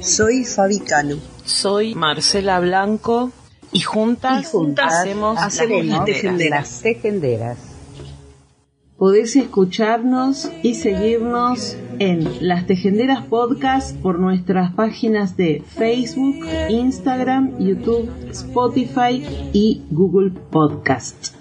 Soy Fabi Cano. Soy Marcela Blanco y juntas, hacemos, las tejenderas. Podés escucharnos y seguirnos en Las Tejenderas Podcast por nuestras páginas de Facebook, Instagram, YouTube, Spotify y Google Podcast.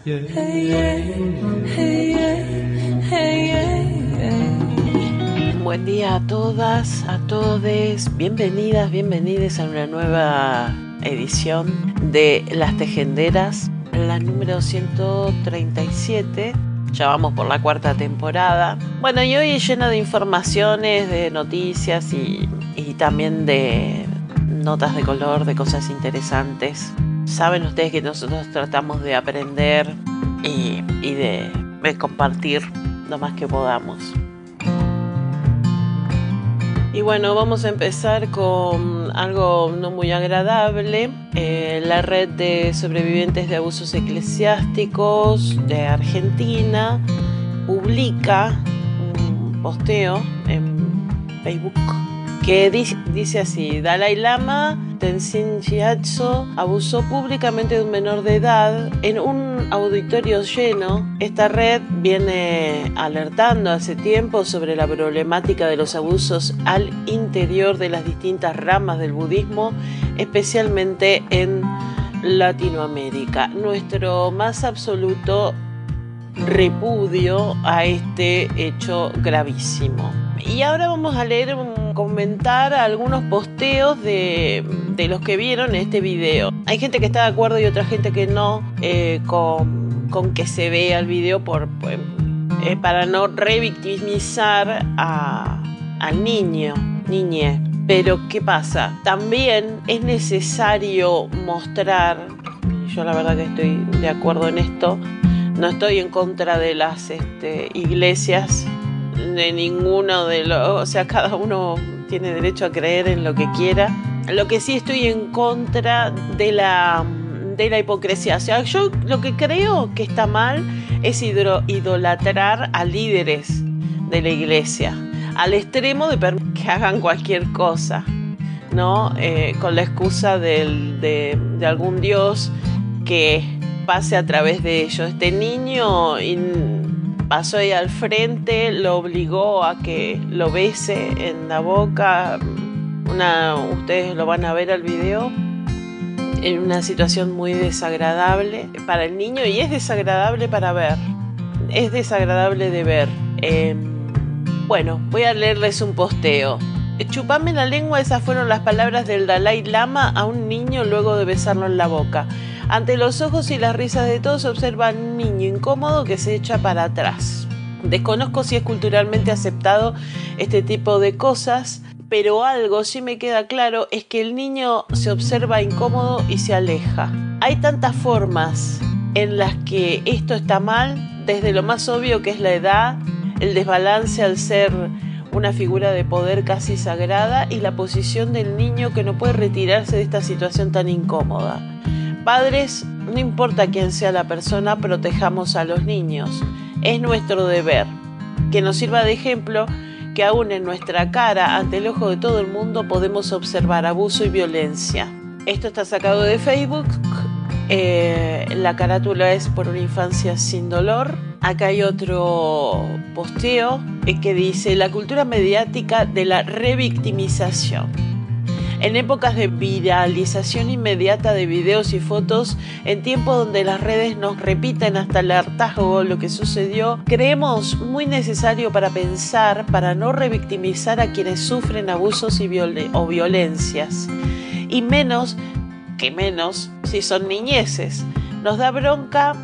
Buen día a todas, a todos. Bienvenidas, bienvenidos a una nueva edición de Las Tejenderas, la número 137 ya vamos por la cuarta temporada. Bueno, y hoy llena de informaciones, de noticias y, también de notas de color, de cosas interesantes. Saben ustedes que nosotros tratamos de aprender y, de compartir lo más que podamos. Y bueno, vamos a empezar con algo no muy agradable. Eh, la red de sobrevivientes de abusos eclesiásticos de Argentina publica un posteo en Facebook que dice así, Dalai Lama Tenzin Gyatso abusó públicamente de un menor de edad en un auditorio lleno. Esta red viene alertando hace tiempo sobre la problemática de los abusos al interior de las distintas ramas del budismo, especialmente en Latinoamérica. Nuestro más absoluto repudio a este hecho gravísimo. Y ahora vamos a leer, comentar algunos posteos de, los que vieron este video. Hay gente que está de acuerdo y otra gente que no eh, con, que se vea el video por, eh, para no revictimizar al niño, niñe. Pero ¿qué pasa? También es necesario mostrar, yo la verdad que estoy de acuerdo en esto, no estoy en contra de las este, iglesias de ninguno de los, o sea, cada uno tiene derecho a creer en lo que quiera. Lo que sí estoy en contra de la de la hipocresía. O sea, yo lo que creo que está mal es idolatrar a líderes de la iglesia, al extremo de que hagan cualquier cosa, ¿no? Eh, con la excusa de, de, algún Dios que pase a través de ellos. Este niño pasó ahí al frente, lo obligó a que lo bese en la boca. Ustedes lo van a ver al video en una situación muy desagradable para el niño y es desagradable para ver. Es desagradable de ver. Em, bueno, voy a leerles un posteo. Chupame la lengua, esas fueron las palabras del Dalai Lama a un niño luego de besarlo en la boca. Ante los ojos y las risas de todos observa un niño incómodo que se echa para atrás. Desconozco si es culturalmente aceptado este tipo de cosas, pero algo sí me queda claro es que el niño se observa incómodo y se aleja. Hay tantas formas en las que esto está mal, desde lo más obvio que es la edad, el desbalance al ser una figura de poder casi sagrada y la posición del niño que no puede retirarse de esta situación tan incómoda. Padres, no importa quién sea la persona, protejamos a los niños. Es nuestro deber. Que nos sirva de ejemplo que aún en nuestra cara, ante el ojo de todo el mundo, podemos observar abuso y violencia. Esto está sacado de Facebook. Eh, la carátula es por una infancia sin dolor. Acá hay otro posteo eh, que dice la cultura mediática de la revictimización. En épocas de viralización inmediata de videos y fotos, en tiempos donde las redes nos repiten hasta el hartazgo lo que sucedió, creemos muy necesario para pensar, para no revictimizar a quienes sufren abusos y o violencias. Y menos que menos si son niñeces. Nos da bronca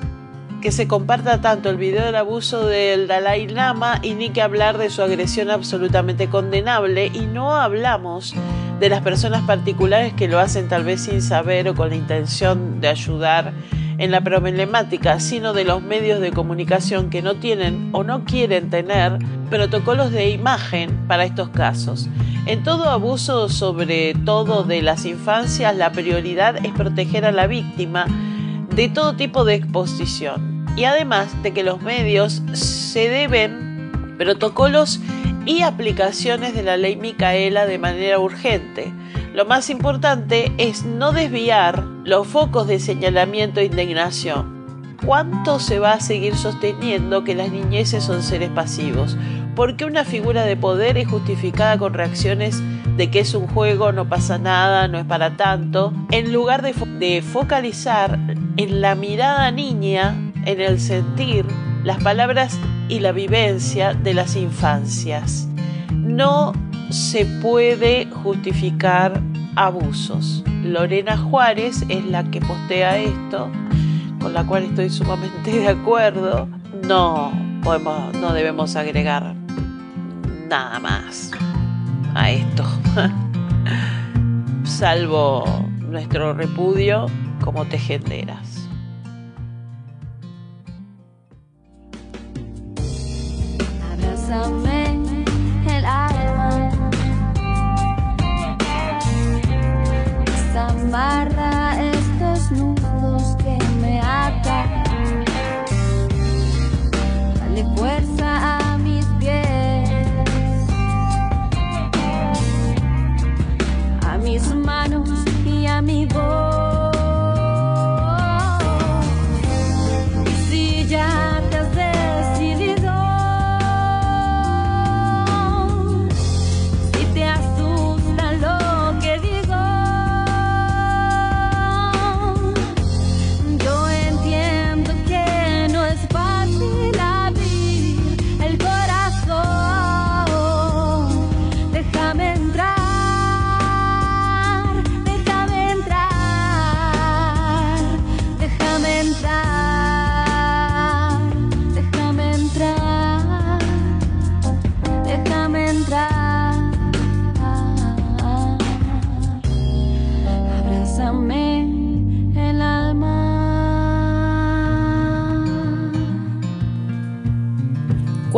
que se comparta tanto el video del abuso del Dalai Lama y ni que hablar de su agresión absolutamente condenable y no hablamos de las personas particulares que lo hacen tal vez sin saber o con la intención de ayudar en la problemática, sino de los medios de comunicación que no tienen o no quieren tener protocolos de imagen para estos casos. En todo abuso, sobre todo de las infancias, la prioridad es proteger a la víctima de todo tipo de exposición. Y además de que los medios se deben protocolos y aplicaciones de la ley Micaela de manera urgente. Lo más importante es no desviar los focos de señalamiento e indignación. ¿Cuánto se va a seguir sosteniendo que las niñeces son seres pasivos? Porque una figura de poder es justificada con reacciones de que es un juego, no pasa nada, no es para tanto, en lugar de, de focalizar en la mirada niña, en el sentir, las palabras y la vivencia de las infancias. No se puede justificar abusos. Lorena Juárez es la que postea esto, con la cual estoy sumamente de acuerdo. No podemos, no debemos agregar nada más a esto, salvo nuestro repudio como tejenderas. El alma. Desamarra estos nudos que me atan. Dale fuerza a mis pies, a mis manos y a mi voz.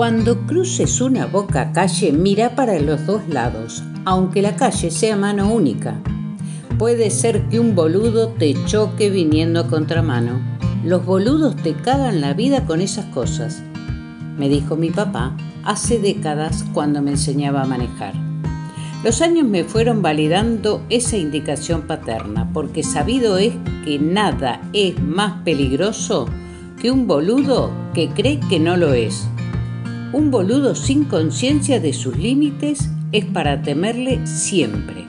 Cuando cruces una boca calle, mira para los dos lados, aunque la calle sea mano única. Puede ser que un boludo te choque viniendo a contramano. Los boludos te cagan la vida con esas cosas, me dijo mi papá hace décadas cuando me enseñaba a manejar. Los años me fueron validando esa indicación paterna, porque sabido es que nada es más peligroso que un boludo que cree que no lo es. Un boludo sin conciencia de sus límites es para temerle siempre.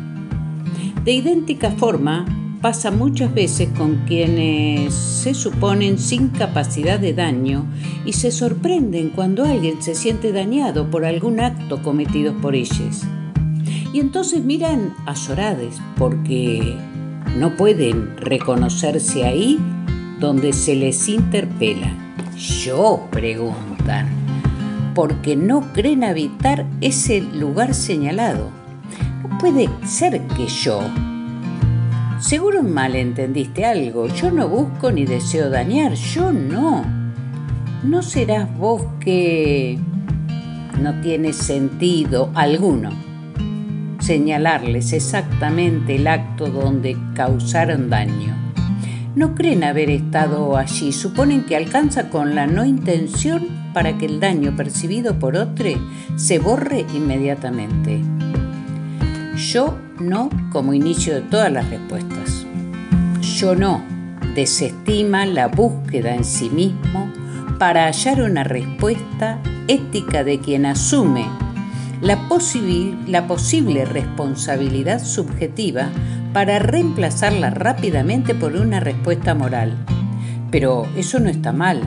De idéntica forma, pasa muchas veces con quienes se suponen sin capacidad de daño y se sorprenden cuando alguien se siente dañado por algún acto cometido por ellos. Y entonces miran azorades porque no pueden reconocerse ahí donde se les interpela. Yo preguntan porque no creen habitar ese lugar señalado. No puede ser que yo. Seguro malentendiste algo. Yo no busco ni deseo dañar. Yo no. ¿No serás vos que no tiene sentido alguno señalarles exactamente el acto donde causaron daño? No creen haber estado allí, suponen que alcanza con la no intención para que el daño percibido por otro se borre inmediatamente. Yo no como inicio de todas las respuestas. Yo no desestima la búsqueda en sí mismo para hallar una respuesta ética de quien asume la, la posible responsabilidad subjetiva para reemplazarla rápidamente por una respuesta moral. Pero eso no está mal,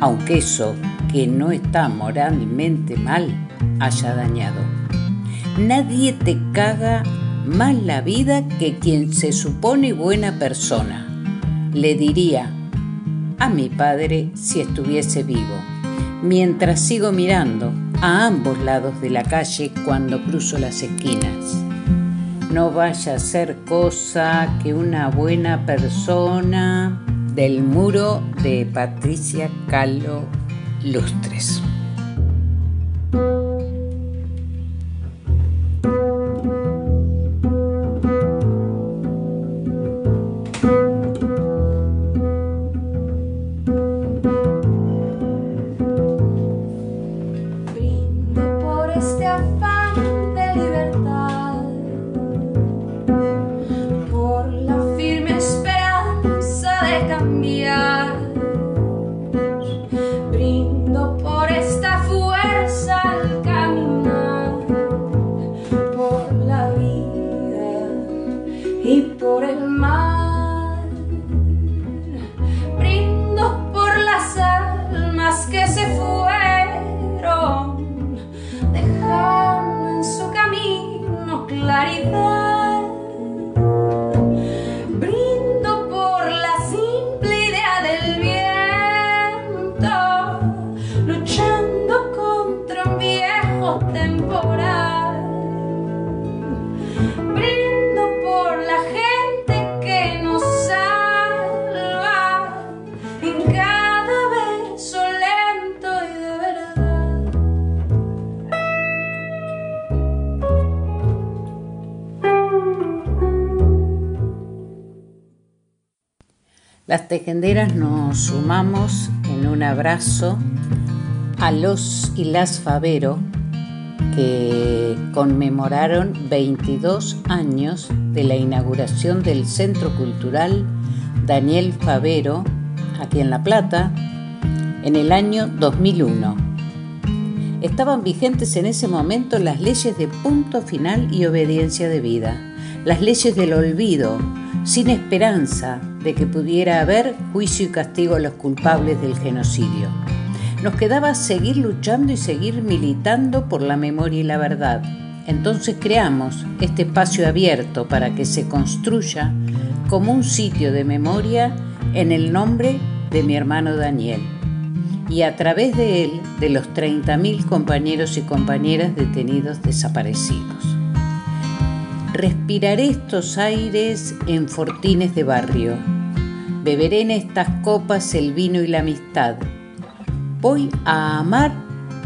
aunque eso que no está moralmente mal haya dañado. Nadie te caga más la vida que quien se supone buena persona. Le diría, a mi padre si estuviese vivo, mientras sigo mirando a ambos lados de la calle cuando cruzo las esquinas. No vaya a ser cosa que una buena persona del muro de Patricia Calo Lustres. Las tejenderas nos sumamos en un abrazo a los y las Favero que conmemoraron 22 años de la inauguración del Centro Cultural Daniel Favero aquí en La Plata en el año 2001. Estaban vigentes en ese momento las leyes de punto final y obediencia de vida, las leyes del olvido, sin esperanza de que pudiera haber juicio y castigo a los culpables del genocidio. Nos quedaba seguir luchando y seguir militando por la memoria y la verdad. Entonces creamos este espacio abierto para que se construya como un sitio de memoria en el nombre de mi hermano Daniel y a través de él de los 30.000 compañeros y compañeras detenidos desaparecidos. Respiraré estos aires en fortines de barrio. Beberé en estas copas el vino y la amistad. Voy a amar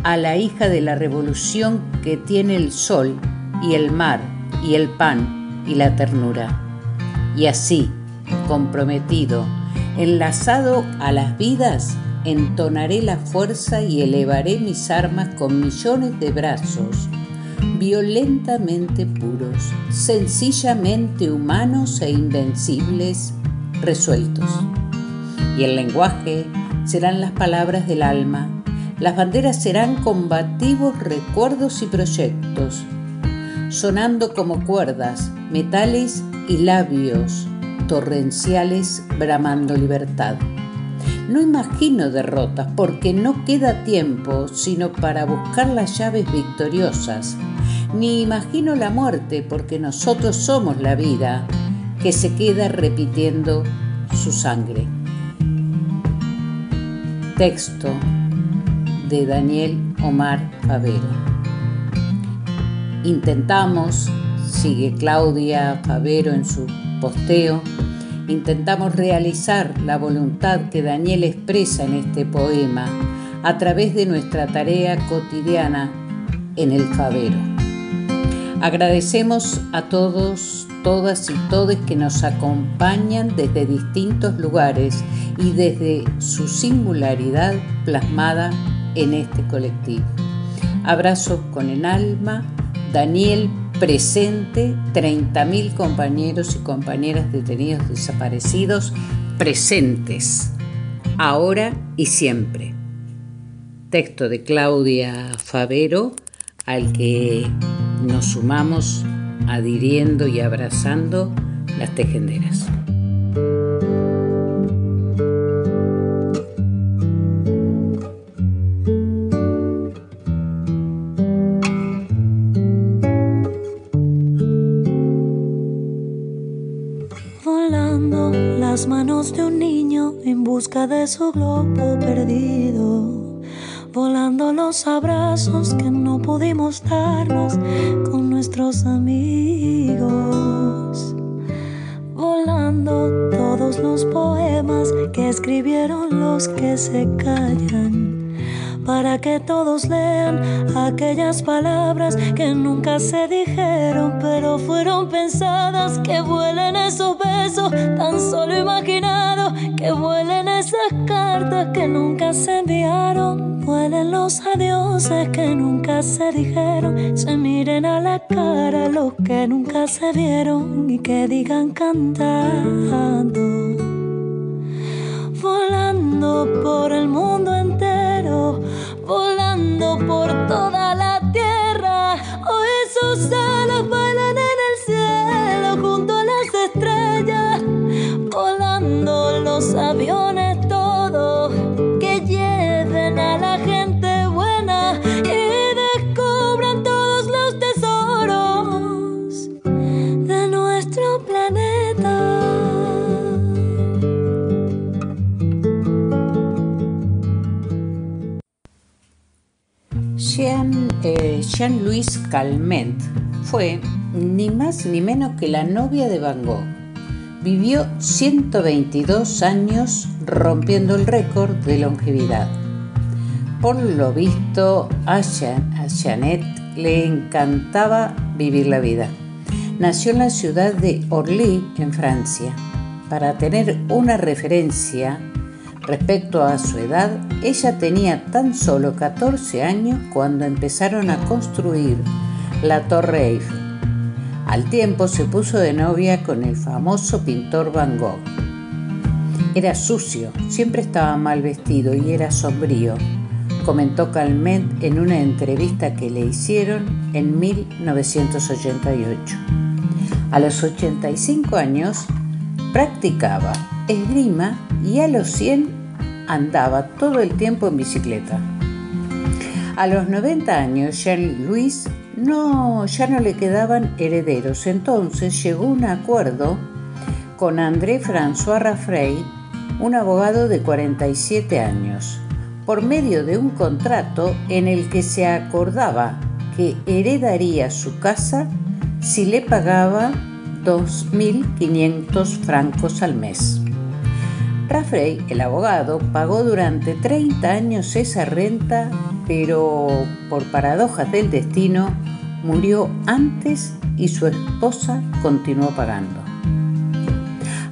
a la hija de la revolución que tiene el sol y el mar y el pan y la ternura. Y así, comprometido, enlazado a las vidas, entonaré la fuerza y elevaré mis armas con millones de brazos violentamente puros, sencillamente humanos e invencibles, resueltos. Y el lenguaje serán las palabras del alma, las banderas serán combativos recuerdos y proyectos, sonando como cuerdas, metales y labios torrenciales bramando libertad. No imagino derrotas porque no queda tiempo sino para buscar las llaves victoriosas ni imagino la muerte porque nosotros somos la vida que se queda repitiendo su sangre. Texto de Daniel Omar Favero. Intentamos, sigue Claudia Favero en su posteo, intentamos realizar la voluntad que Daniel expresa en este poema a través de nuestra tarea cotidiana en el Favero. Agradecemos a todos, todas y todes que nos acompañan desde distintos lugares y desde su singularidad plasmada en este colectivo. Abrazos con el alma, Daniel presente, 30.000 compañeros y compañeras detenidos desaparecidos presentes, ahora y siempre. Texto de Claudia Favero, al que nos sumamos adhiriendo y abrazando las tejenderas. Las manos de un niño en busca de su globo perdido, volando los abrazos que no pudimos darnos con nuestros amigos, volando todos los poemas que escribieron los que se callan para que todos lean aquellas palabras que nunca se dijeron, pero fueron pensadas, que vuelen esos besos tan solo imaginados, que vuelen esas cartas que nunca se enviaron, vuelen los adioses que nunca se dijeron, se miren a la cara los que nunca se vieron y que digan cantando, volando por el mundo entero volando por toda la tierra. Hoy sus alas bailan en el cielo junto a las estrellas, volando los aviones Jean-Louis Calment fue ni más ni menos que la novia de Van Gogh. Vivió 122 años rompiendo el récord de longevidad. Por lo visto, a, Jean, a Jeannette le encantaba vivir la vida. Nació en la ciudad de Orly, en Francia. Para tener una referencia, Respecto a su edad, ella tenía tan solo 14 años cuando empezaron a construir la Torre Eiffel. Al tiempo se puso de novia con el famoso pintor Van Gogh. Era sucio, siempre estaba mal vestido y era sombrío, comentó Calment en una entrevista que le hicieron en 1988. A los 85 años practicaba esgrima y a los 100 andaba todo el tiempo en bicicleta. A los 90 años, Jean-Louis no, ya no le quedaban herederos, entonces llegó un acuerdo con André François Raffray, un abogado de 47 años, por medio de un contrato en el que se acordaba que heredaría su casa si le pagaba 2.500 francos al mes. Raffray, el abogado, pagó durante 30 años esa renta, pero por paradojas del destino, murió antes y su esposa continuó pagando.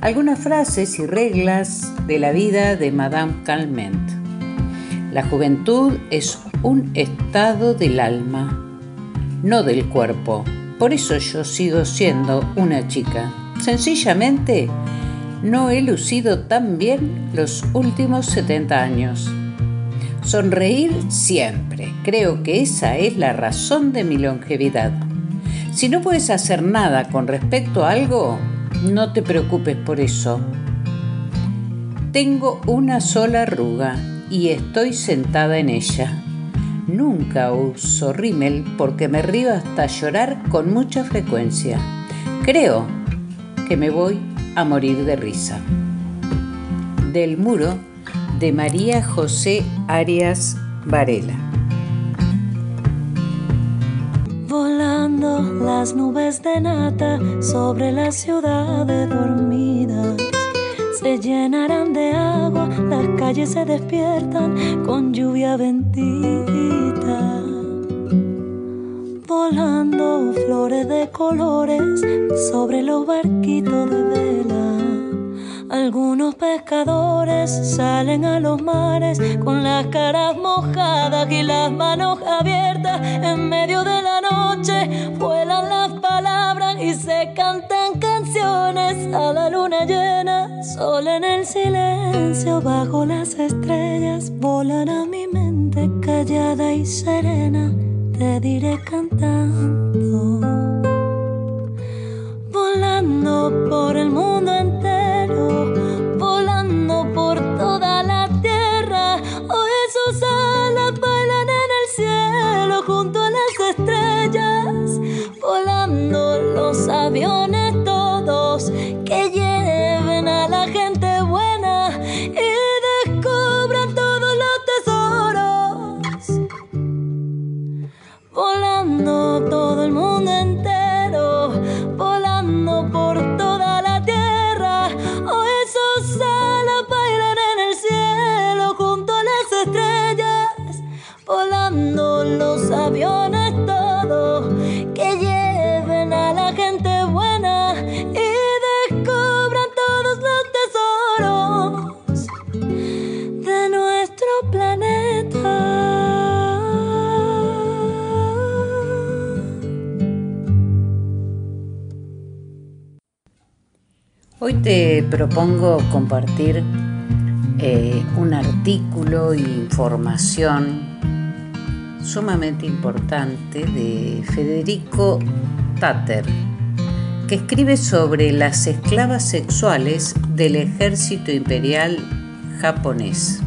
Algunas frases y reglas de la vida de Madame Calment. La juventud es un estado del alma, no del cuerpo. Por eso yo sigo siendo una chica. Sencillamente, no he lucido tan bien los últimos 70 años. Sonreír siempre. Creo que esa es la razón de mi longevidad. Si no puedes hacer nada con respecto a algo, no te preocupes por eso. Tengo una sola arruga y estoy sentada en ella. Nunca uso rímel porque me río hasta llorar con mucha frecuencia. Creo que me voy a morir de risa. Del muro de María José Arias Varela. Volando las nubes de nata sobre las ciudades dormidas. Se llenarán de agua, las calles se despiertan con lluvia bendita. Volando flores de colores sobre los barquitos de vela. Algunos pescadores salen a los mares con las caras mojadas y las manos abiertas. En medio de la noche vuelan las palabras y se cantan canciones a la luna llena. Sol en el silencio bajo las estrellas volan a mi mente callada y serena. Te diré cantando volando por el mundo entero, volando por toda la tierra. Hoy sus alas bailan en el cielo junto a las estrellas, volando los aviones Hoy te propongo compartir eh, un artículo e información sumamente importante de Federico Tatter, que escribe sobre las esclavas sexuales del ejército imperial japonés.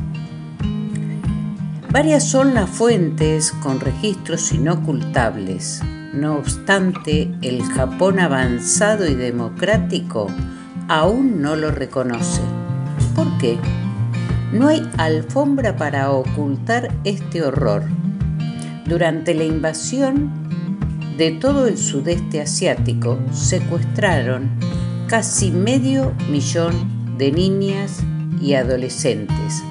Varias son las fuentes con registros inocultables. No obstante, el Japón avanzado y democrático aún no lo reconoce. ¿Por qué? No hay alfombra para ocultar este horror. Durante la invasión de todo el sudeste asiático, secuestraron casi medio millón de niñas y adolescentes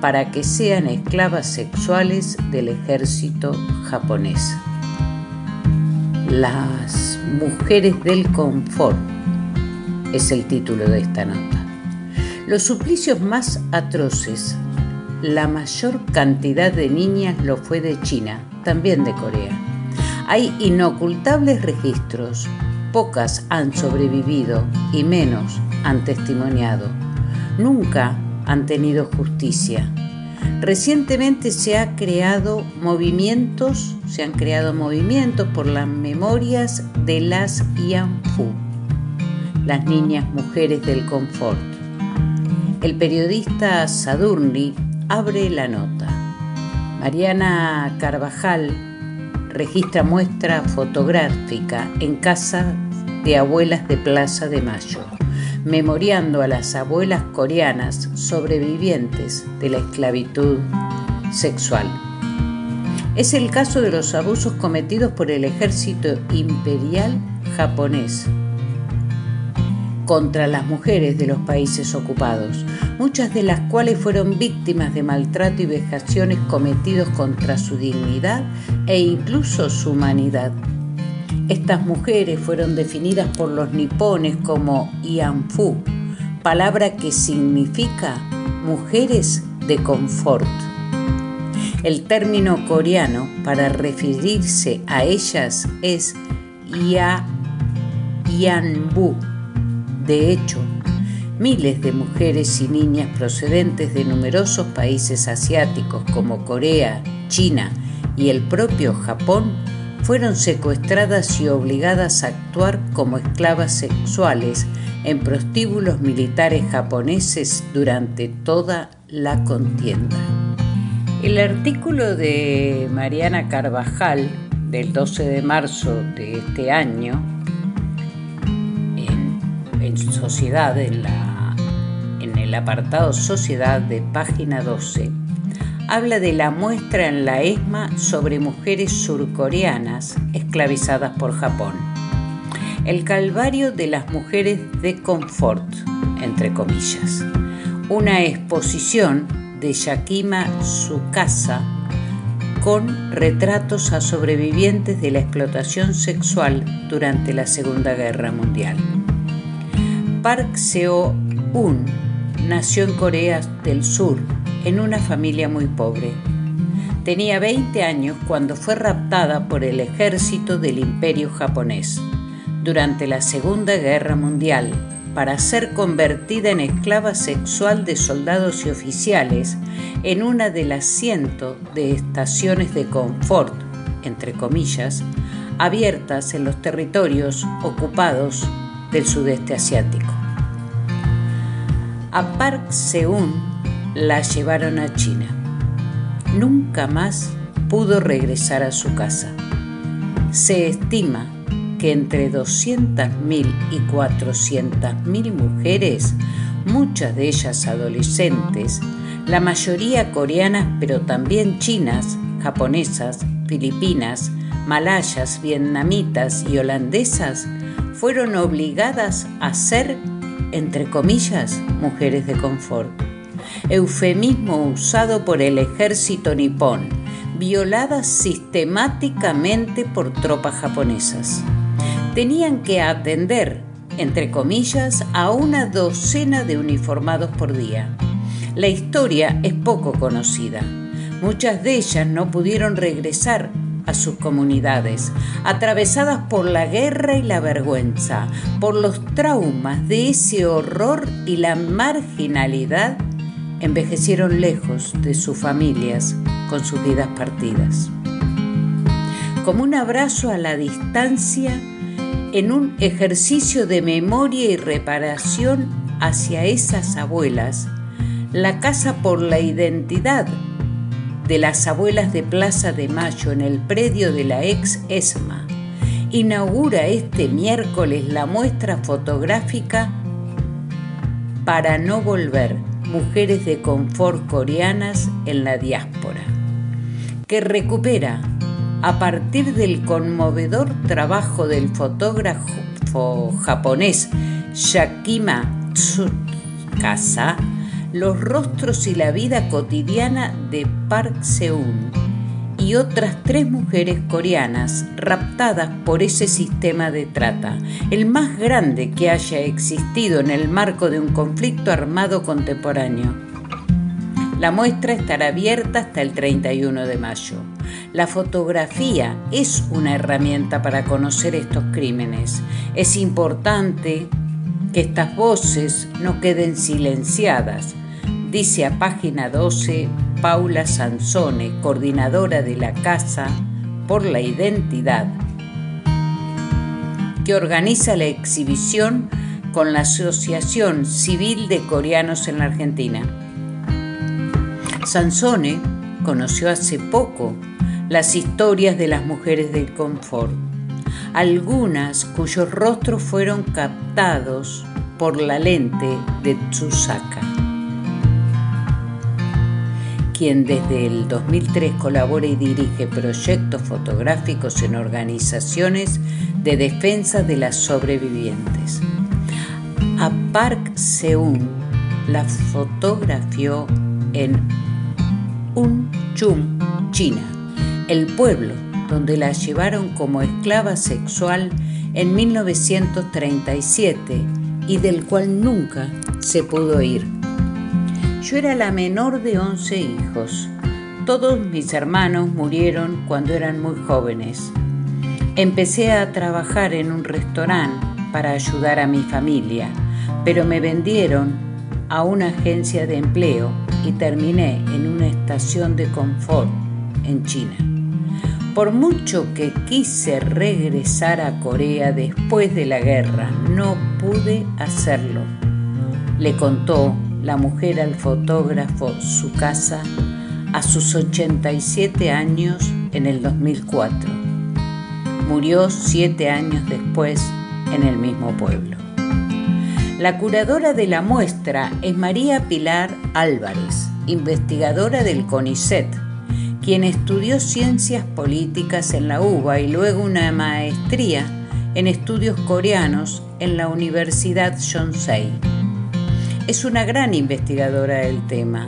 para que sean esclavas sexuales del ejército japonés. Las mujeres del confort es el título de esta nota. Los suplicios más atroces, la mayor cantidad de niñas lo fue de China, también de Corea. Hay inocultables registros, pocas han sobrevivido y menos han testimoniado. Nunca han tenido justicia. Recientemente se creado movimientos, se han creado movimientos por las memorias de las Yanfu, las niñas mujeres del confort. El periodista Sadurni abre la nota. Mariana Carvajal registra muestra fotográfica en casa de abuelas de Plaza de Mayo, memoriando a las abuelas coreanas sobrevivientes de la esclavitud sexual. Es el caso de los abusos cometidos por el ejército imperial japonés contra las mujeres de los países ocupados, muchas de las cuales fueron víctimas de maltrato y vejaciones cometidos contra su dignidad e incluso su humanidad. Estas mujeres fueron definidas por los nipones como Ianfu, palabra que significa mujeres de confort. El término coreano para referirse a ellas es Ya Yanbu. De hecho, miles de mujeres y niñas procedentes de numerosos países asiáticos como Corea, China y el propio Japón fueron secuestradas y obligadas a actuar como esclavas sexuales en prostíbulos militares japoneses durante toda la contienda. El artículo de Mariana Carvajal del 12 de marzo de este año Sociedad, en, la, en el apartado Sociedad de página 12, habla de la muestra en la ESMA sobre mujeres surcoreanas esclavizadas por Japón. El calvario de las mujeres de confort, entre comillas. Una exposición de Yakima Tsukasa con retratos a sobrevivientes de la explotación sexual durante la Segunda Guerra Mundial. Park Seo-un nació en Corea del Sur en una familia muy pobre. Tenía 20 años cuando fue raptada por el ejército del imperio japonés durante la Segunda Guerra Mundial para ser convertida en esclava sexual de soldados y oficiales en una de las cientos de estaciones de confort, entre comillas, abiertas en los territorios ocupados del sudeste asiático. A Park Seun la llevaron a China. Nunca más pudo regresar a su casa. Se estima que entre 200.000 y 400.000 mujeres, muchas de ellas adolescentes, la mayoría coreanas pero también chinas, japonesas, filipinas, malayas, vietnamitas y holandesas fueron obligadas a ser, entre comillas, mujeres de confort. Eufemismo usado por el ejército nipón, violadas sistemáticamente por tropas japonesas. Tenían que atender, entre comillas, a una docena de uniformados por día. La historia es poco conocida. Muchas de ellas no pudieron regresar a sus comunidades, atravesadas por la guerra y la vergüenza, por los traumas de ese horror y la marginalidad, envejecieron lejos de sus familias con sus vidas partidas. Como un abrazo a la distancia, en un ejercicio de memoria y reparación hacia esas abuelas, la Casa por la Identidad de las abuelas de Plaza de Mayo en el predio de la ex ESMA, inaugura este miércoles la muestra fotográfica Para no volver, mujeres de confort coreanas en la diáspora, que recupera a partir del conmovedor trabajo del fotógrafo japonés Shakima Tsukasa, los rostros y la vida cotidiana de Park Seun y otras tres mujeres coreanas raptadas por ese sistema de trata, el más grande que haya existido en el marco de un conflicto armado contemporáneo. La muestra estará abierta hasta el 31 de mayo. La fotografía es una herramienta para conocer estos crímenes. Es importante que estas voces no queden silenciadas dice a página 12 Paula Sansone, coordinadora de la Casa por la Identidad, que organiza la exhibición con la Asociación Civil de Coreanos en la Argentina. Sansone conoció hace poco las historias de las mujeres del confort, algunas cuyos rostros fueron captados por la lente de Tsusaka quien desde el 2003 colabora y dirige proyectos fotográficos en organizaciones de defensa de las sobrevivientes. A Park Seun la fotografió en Unchum, China, el pueblo donde la llevaron como esclava sexual en 1937 y del cual nunca se pudo ir. Yo era la menor de 11 hijos. Todos mis hermanos murieron cuando eran muy jóvenes. Empecé a trabajar en un restaurante para ayudar a mi familia, pero me vendieron a una agencia de empleo y terminé en una estación de confort en China. Por mucho que quise regresar a Corea después de la guerra, no pude hacerlo. Le contó la mujer al fotógrafo su casa a sus 87 años en el 2004. Murió siete años después en el mismo pueblo. La curadora de la muestra es María Pilar Álvarez, investigadora del CONICET, quien estudió ciencias políticas en la UBA y luego una maestría en estudios coreanos en la Universidad Yonsei es una gran investigadora del tema.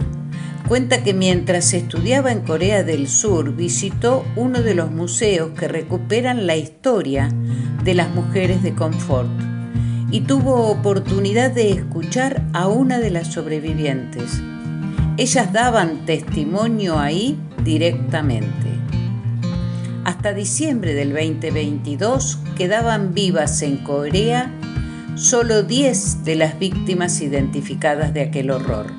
Cuenta que mientras estudiaba en Corea del Sur visitó uno de los museos que recuperan la historia de las mujeres de confort y tuvo oportunidad de escuchar a una de las sobrevivientes. Ellas daban testimonio ahí directamente. Hasta diciembre del 2022 quedaban vivas en Corea solo 10 de las víctimas identificadas de aquel horror.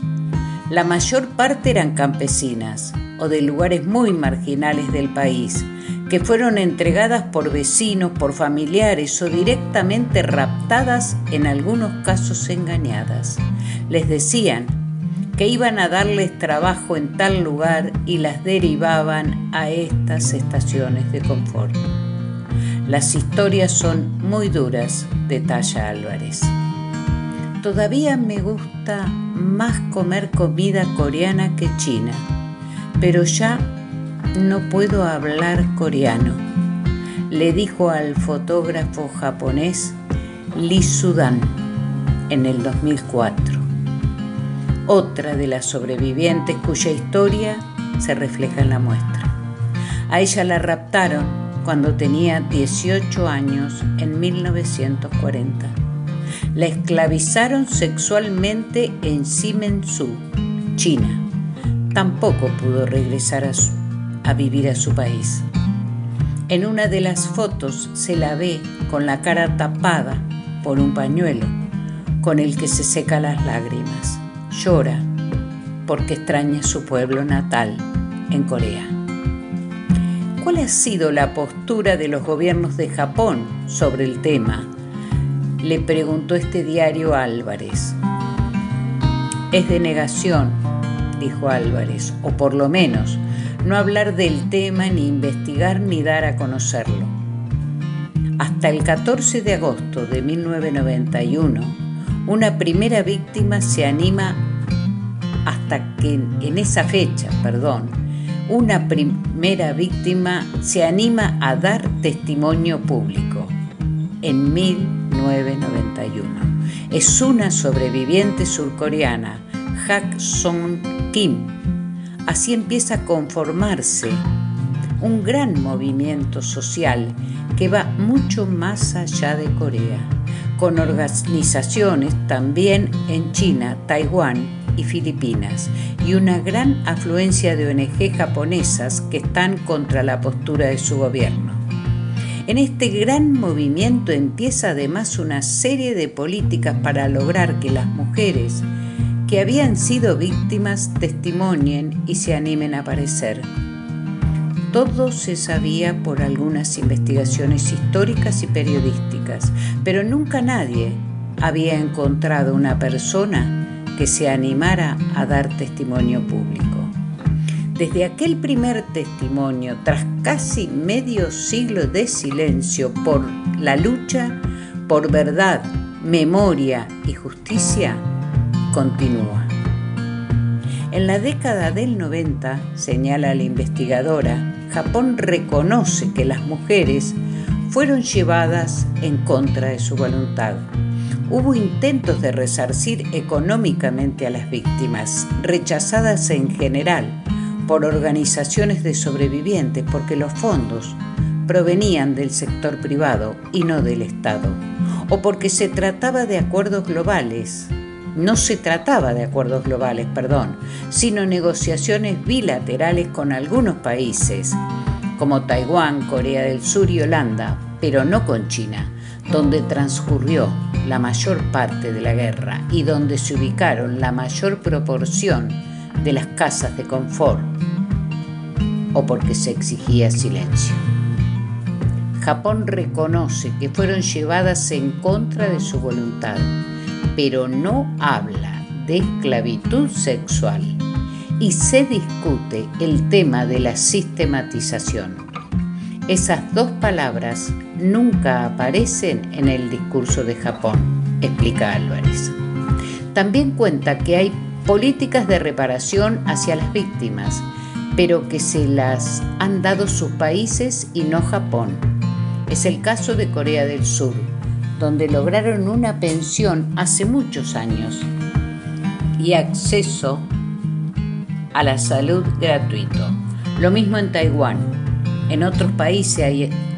La mayor parte eran campesinas o de lugares muy marginales del país, que fueron entregadas por vecinos, por familiares o directamente raptadas, en algunos casos engañadas. Les decían que iban a darles trabajo en tal lugar y las derivaban a estas estaciones de confort. Las historias son muy duras, detalla Álvarez. Todavía me gusta más comer comida coreana que china, pero ya no puedo hablar coreano. le dijo al fotógrafo japonés Lee Sudan en el 2004. Otra de las sobrevivientes cuya historia se refleja en la muestra. A ella la raptaron cuando tenía 18 años en 1940. La esclavizaron sexualmente en Simensu, China. Tampoco pudo regresar a, a vivir a su país. En una de las fotos se la ve con la cara tapada por un pañuelo con el que se seca las lágrimas. Llora porque extraña su pueblo natal en Corea. ¿Cuál ha sido la postura de los gobiernos de Japón sobre el tema? Le preguntó este diario Álvarez. Es de negación, dijo Álvarez, o por lo menos no hablar del tema, ni investigar, ni dar a conocerlo. Hasta el 14 de agosto de 1991, una primera víctima se anima hasta que en esa fecha, perdón, una primera víctima se anima a dar testimonio público en 1991. Es una sobreviviente surcoreana, Hak Song Kim. Así empieza a conformarse un gran movimiento social que va mucho más allá de Corea, con organizaciones también en China, Taiwán y Filipinas y una gran afluencia de ONG japonesas que están contra la postura de su gobierno. En este gran movimiento empieza además una serie de políticas para lograr que las mujeres que habían sido víctimas testimonien y se animen a aparecer. Todo se sabía por algunas investigaciones históricas y periodísticas, pero nunca nadie había encontrado una persona que se animara a dar testimonio público. Desde aquel primer testimonio, tras casi medio siglo de silencio por la lucha por verdad, memoria y justicia, continúa. En la década del 90, señala la investigadora, Japón reconoce que las mujeres fueron llevadas en contra de su voluntad hubo intentos de resarcir económicamente a las víctimas, rechazadas en general por organizaciones de sobrevivientes porque los fondos provenían del sector privado y no del Estado, o porque se trataba de acuerdos globales. No se trataba de acuerdos globales, perdón, sino negociaciones bilaterales con algunos países, como Taiwán, Corea del Sur y Holanda, pero no con China, donde transcurrió la mayor parte de la guerra y donde se ubicaron la mayor proporción de las casas de confort o porque se exigía silencio. Japón reconoce que fueron llevadas en contra de su voluntad, pero no habla de esclavitud sexual y se discute el tema de la sistematización. Esas dos palabras nunca aparecen en el discurso de Japón, explica Álvarez. También cuenta que hay políticas de reparación hacia las víctimas, pero que se las han dado sus países y no Japón. Es el caso de Corea del Sur, donde lograron una pensión hace muchos años y acceso a la salud gratuito. Lo mismo en Taiwán, en otros países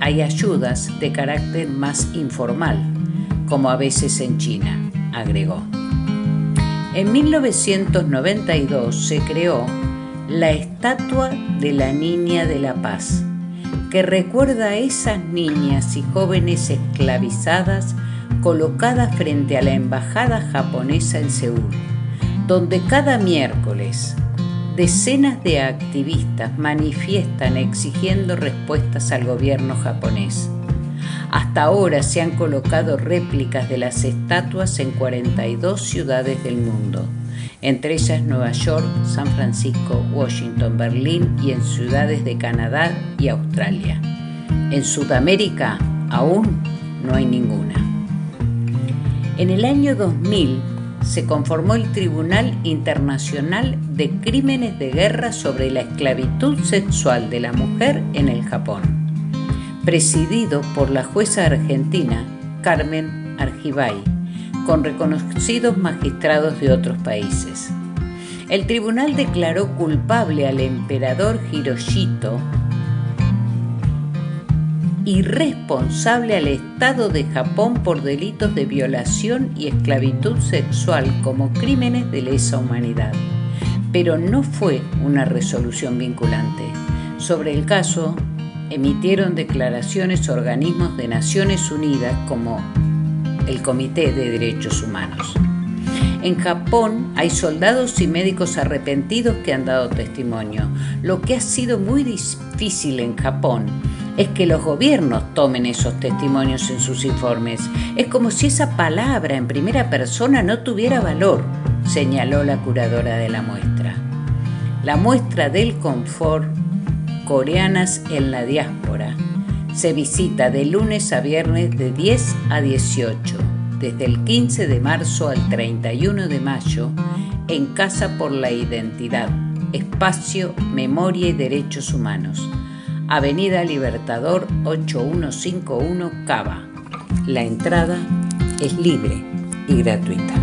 hay, ayudas de carácter más informal, como a veces en China, agregó. En 1992 se creó la Estatua de la Niña de la Paz, que recuerda a esas niñas y jóvenes esclavizadas colocadas frente a la Embajada japonesa en Seúl, donde cada miércoles decenas de activistas manifiestan exigiendo respuestas al gobierno japonés. Hasta ahora se han colocado réplicas de las estatuas en 42 ciudades del mundo, entre ellas Nueva York, San Francisco, Washington, Berlín y en ciudades de Canadá y Australia. En Sudamérica aún no hay ninguna. En el año 2000, se conformó el Tribunal Internacional de Crímenes de Guerra sobre la Esclavitud Sexual de la Mujer en el Japón. presidido por la jueza argentina Carmen Argibay, con reconocidos magistrados de otros países. El tribunal declaró culpable al emperador Hiroshito y responsable al Estado de Japón por delitos de violación y esclavitud sexual como crímenes de lesa humanidad. Pero no fue una resolución vinculante. Sobre el caso emitieron declaraciones organismos de Naciones Unidas como el Comité de Derechos Humanos. En Japón hay soldados y médicos arrepentidos que han dado testimonio. Lo que ha sido muy difícil en Japón es que los gobiernos tomen esos testimonios en sus informes. Es como si esa palabra en primera persona no tuviera valor, señaló la curadora de la muestra. La muestra del confort coreanas en la diáspora se visita de lunes a viernes de 10 a 18, desde el 15 de marzo al 31 de mayo, en Casa por la Identidad, Espacio, Memoria y Derechos Humanos Avenida Libertador 8151 Cava. La entrada es libre y gratuita.